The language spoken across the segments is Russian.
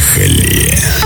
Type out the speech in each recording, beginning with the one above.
Поехали!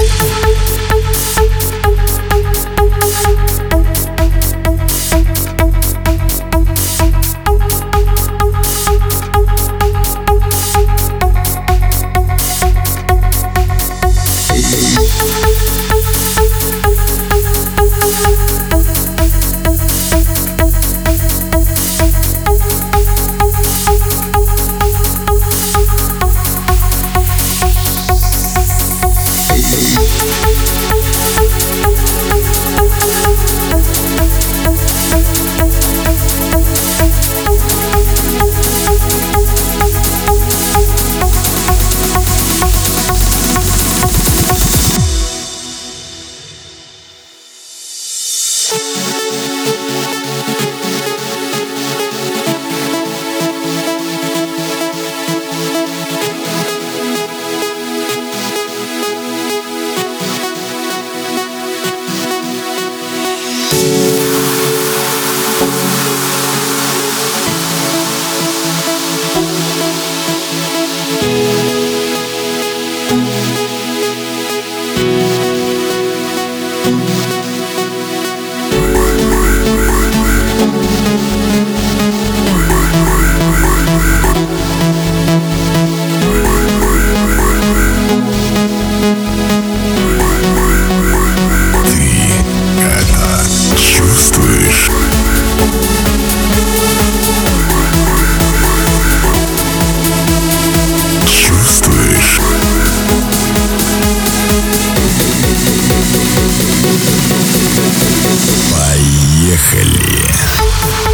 Поехали!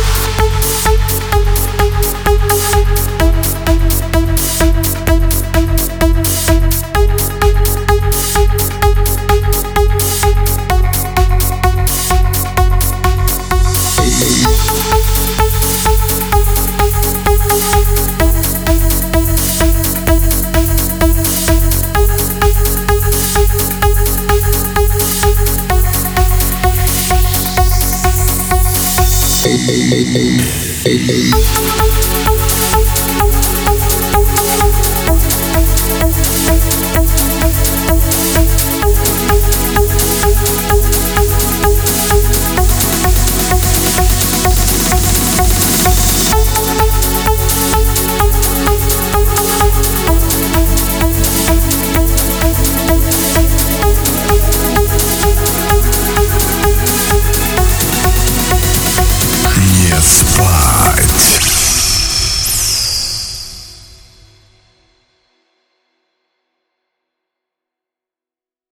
Thank you.